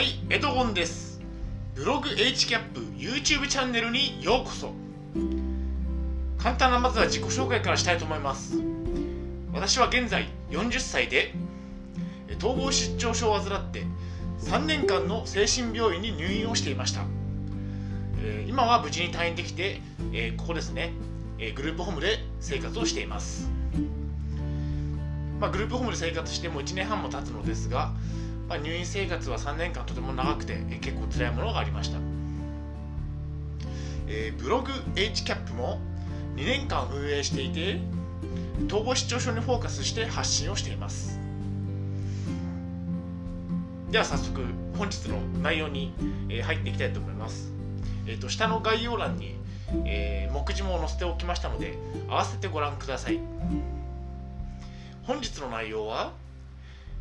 はい、エドゴンです。ブログ HCAP YouTube チャンネルにようこそ。簡単なまずは自己紹介からしたいと思います。私は現在40歳で、統合失調症を患って3年間の精神病院に入院をしていました。今は無事に退院できて、ここですね、グループホームで生活をしています。まあ、グループホームで生活してもう1年半も経つのですが、まあ、入院生活は3年間とても長くて、え結構辛いものがありました、えーブログ HCAP も2年間運営していて統合失調症にフォーカスして発信をしています。では早速本日の内容に、え入っていきたいと思います、えー、と下の概要欄に、えー目次も載せておきましたので合わせてご覧ください。本日の内容は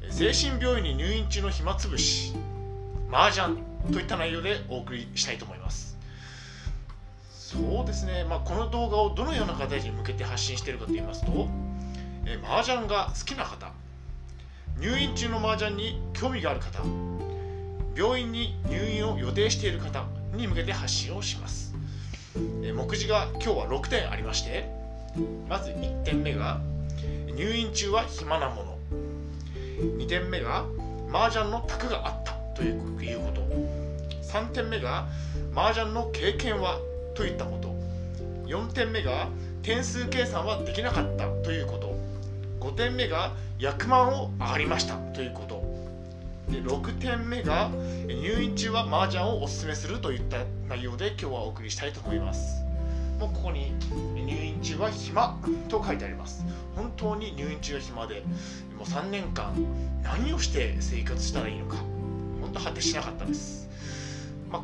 精神病院に入院中の暇つぶし麻雀といった内容でお送りしたいと思います。そうですね、まあ、この動画をどのような方に向けて発信しているかと言いますとえー麻雀が好きな方入院中の麻雀に興味がある方病院に入院を予定している方に向けて発信をします。えー目次が今日は6点ありましてまず1点目が入院中は暇なもの。2点目が麻雀の卓があったということ。3点目が麻雀の経験はといったこと。4点目が点数計算はできなかったということ。5点目が役満を上がりましたということ。で6点目が入院中は麻雀をおすすめするといった内容で今日はお送りしたいと思います。もここに入院中は暇と書いてあります。本当に入院中は暇でもう3年間何をして生活したらいいのか本当果てしなかったです、まあ、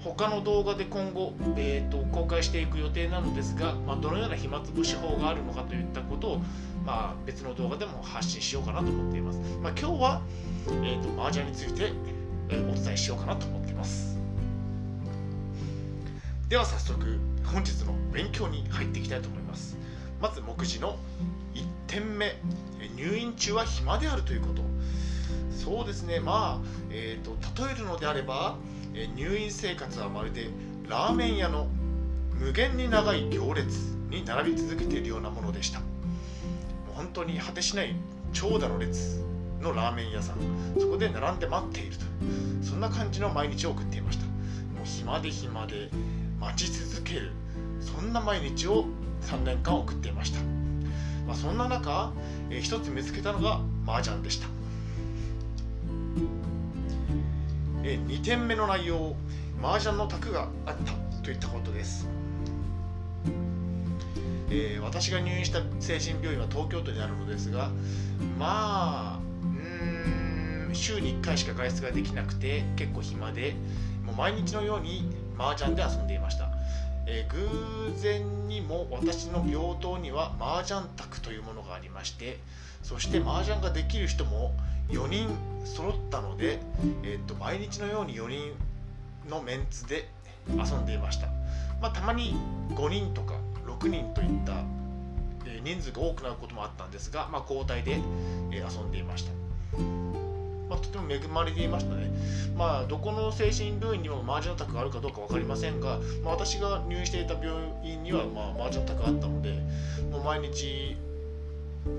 他の動画で今後、えー、と公開していく予定なのですが、まあ、どのような暇つぶし法があるのかといったことを、まあ、別の動画でも発信しようかなと思っています、まあ、今日は、えー、と麻雀について、お伝えしようかなと思っています。では早速本日の勉強に入っていきたいと思います。まず目次の1点目入院中は暇であるということ。そうですね。まあ、えー、と例えるのであればえ入院生活はまるでラーメン屋の無限に長い行列に並び続けているようなものでした。もう本当に果てしない長蛇の列のラーメン屋さん。そこで並んで待っているとそんな感じの毎日を送っていました。もう暇で暇で待ち続ける。そんな毎日を3年間送っていました、まあ、そんな中、えー一つ見つけたのが麻雀でした、え2点目の内容麻雀の卓があったといったことです、えー私が入院した精神病院は東京都にあるのですがまあうん週に1回しか外出ができなくて結構暇でもう毎日のように麻雀で遊んでいました、えー偶然にも私の病棟には麻雀卓というものがありましてそして麻雀ができる人も4人揃ったので、えー、と毎日のように4人のメンツで遊んでいました、まあ、たまに5人とか6人といった、え人数が多くなることもあったんですが、まあ、交代で、え遊んでいました、とても恵まれていましたね。まあ、どこの精神病院にも麻雀卓があるかどうか分かりませんが、まあ、私が入院していた病院には、まあ、麻雀卓があったので、もう毎日、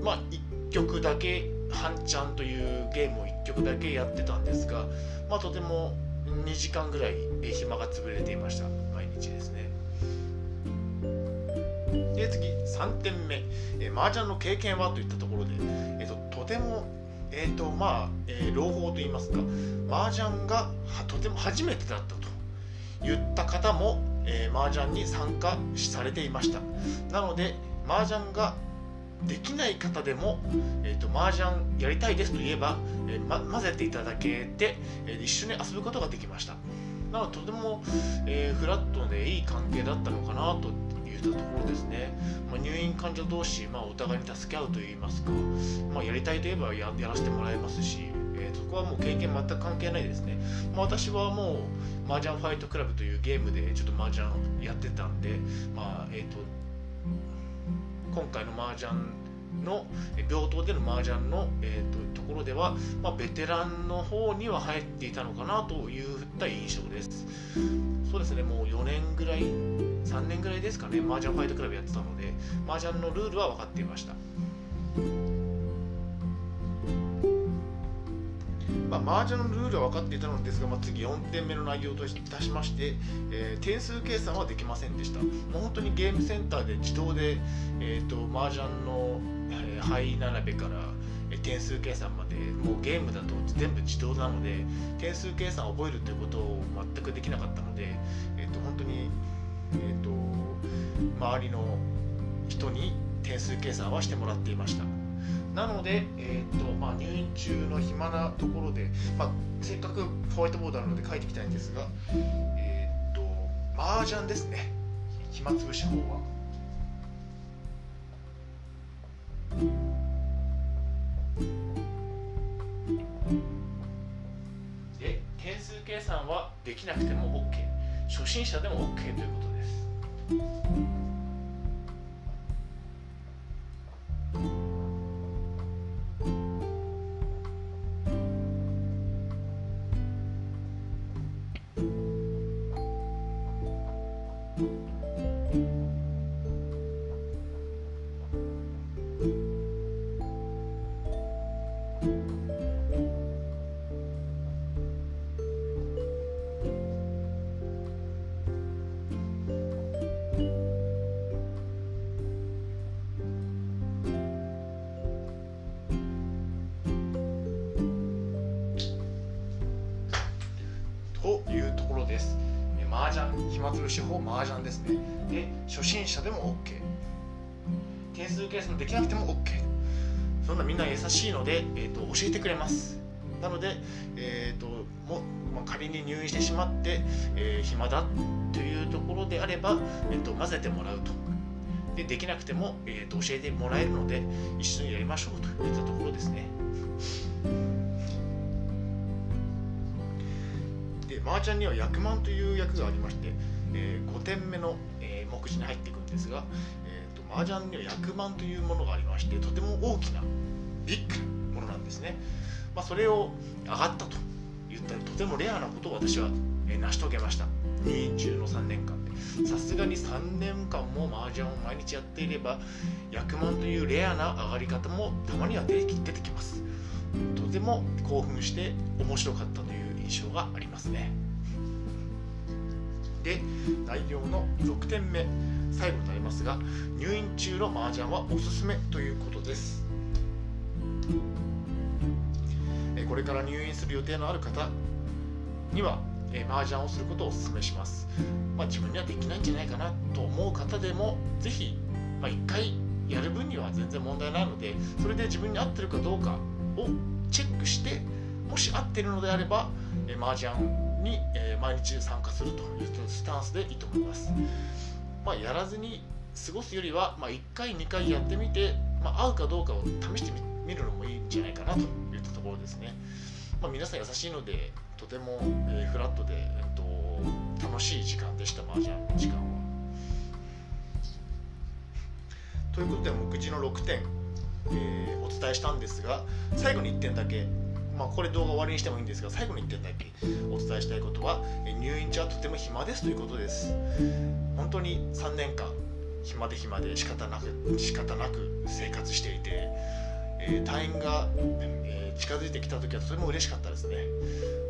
まあ、1曲だけ、半ちゃんというゲームを1曲だけやってたんですが、まあ、とても2時間ぐらいえー暇が潰れていました、毎日ですね。で次3点目、えー、麻雀の経験は？といったところで、えー、ととてもえーとまあえー朗報といいますか麻雀がとても初めてだったと言った方も、えー麻雀に参加されていました。なので麻雀ができない方でも、えー、と麻雀やりたいですと言えば、えーま、混ぜていただけて、えー一緒に遊ぶことができました。なのでとても、えーフラットでいい関係だったのかなといったところですね、患者同士、まあ、お互いに助け合うといいますか、まあ、やりたいといえばやらせてもらえますし、えーそこはもう経験全く関係ないですね、まあ、私はもう麻雀ファイトクラブというゲームでちょっと麻雀やってたんで、まあえー、と今回の麻雀の病棟での麻雀の、えー、とろでは、まあ、ベテランの方には入っていたのかなというふった印象ですそうですねもう4年ぐらい3年ぐらいですかね麻雀ファイトクラブやってたので麻雀のルールは分かっていましたまあ、麻雀のルールは分かっていたのですが、まあ、次4点目の内容といたしまして、えー、点数計算はできませんでした。もう本当にゲームセンターで自動で、えーと、麻雀の、えー、牌並べから、点数計算までもうゲームだと全部自動なので点数計算を覚えるということを全くできなかったので、えーと、本当に、えーと周りの人に点数計算はしてもらっていました。なので、えーとまあ、入院中の暇なところで、まあ、せっかくホワイトボードあるので書いていきたいんですが、えっ、ー、と麻雀ですね暇つぶし法は。計算はできなくても OK 初心者でも OK ということです。暇つぶし法麻雀ですね。で初心者でも OK 点数計算できなくても OK そんなみんな優しいので、えーと、教えてくれます。なので、えーともまあ、仮に入院してしまって、えー、暇だというところであれば、えーと、混ぜてもらうと。でできなくても、えーと教えてもらえるので一緒にやりましょうといったところですね。で麻雀には役満という役がありまして、えー、5点目の、えー、目次に入っていくんですが、えーと、麻雀には役満というものがありましてとても大きなビッグなものなんですね、まあ、それを上がったと言ったらとてもレアなことを私は、えー、成し遂げました。入院中の3年間で。さすがに3年間も麻雀を毎日やっていれば役満というレアな上がり方もたまには出てきます。とても興奮して面白かったと。印象がありますね。で内容の6点目最後になりますが入院中の麻雀はおすすめということです。これから入院する予定のある方には麻雀をすることをお勧めします、まあ、自分にはできないんじゃないかなと思う方でもぜひ、まあ、1回やる分には全然問題ないのでそれで自分に合ってるかどうかをチェックしてもし合っているのであれば、えー、麻雀に、えー、毎日参加するというスタンスでいいと思います。まあ、やらずに過ごすよりは、まあ、1回2回やってみて、まあ、合うかどうかを試してみるのもいいんじゃないかなといったところですね。まあ、皆さん優しいのでとても、えー、フラットで、えっと、楽しい時間でした麻雀の時間は。ということで目次の6点、えー、お伝えしたんですが最後に1点だけまあ、これ動画終わりにしてもいいんですが最後に1点だけ？お伝えしたいことは入院中はとても暇ですということです。本当に3年間暇で暇で仕方なく仕方なく生活していて、えー、退院が、えー、近づいてきた時はとても嬉しかったですね、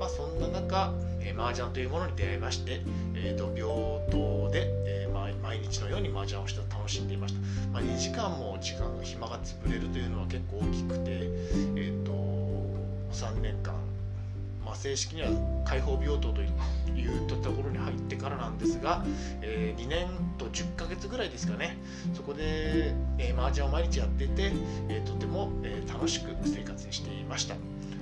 まあ、そんな中、えー、麻雀というものに出会いまして、えーと、病棟で、えー、毎日のように麻雀をして楽しんでいました、まあ、2時間も時間が暇が潰れるというのは結構大きくて、えーと3年間、まあ、正式には開放病棟というところに入ってからなんですが、えー、2年と10ヶ月ぐらいですかねそこで、えー、麻雀を毎日やってて、えー、とても、えー、楽しく生活していました。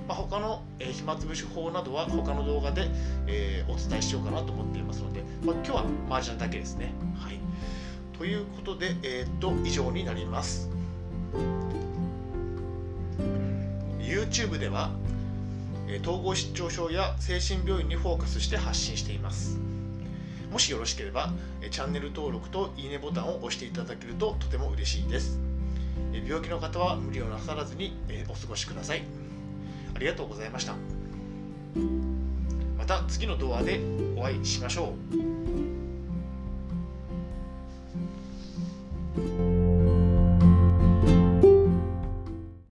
まあ、他の、えー、暇つぶし法などは他の動画で、えー、お伝えしようかなと思っていますので、まあ、今日は麻雀だけですね。はい、ということで、えー、と以上になります。YouTube では統合失調症や精神病院にフォーカスして発信しています。もしよろしければチャンネル登録といいねボタンを押していただけるととても嬉しいです。病気の方は無理をなさらずにお過ごしください。ありがとうございました。また次の動画でお会いしましょう。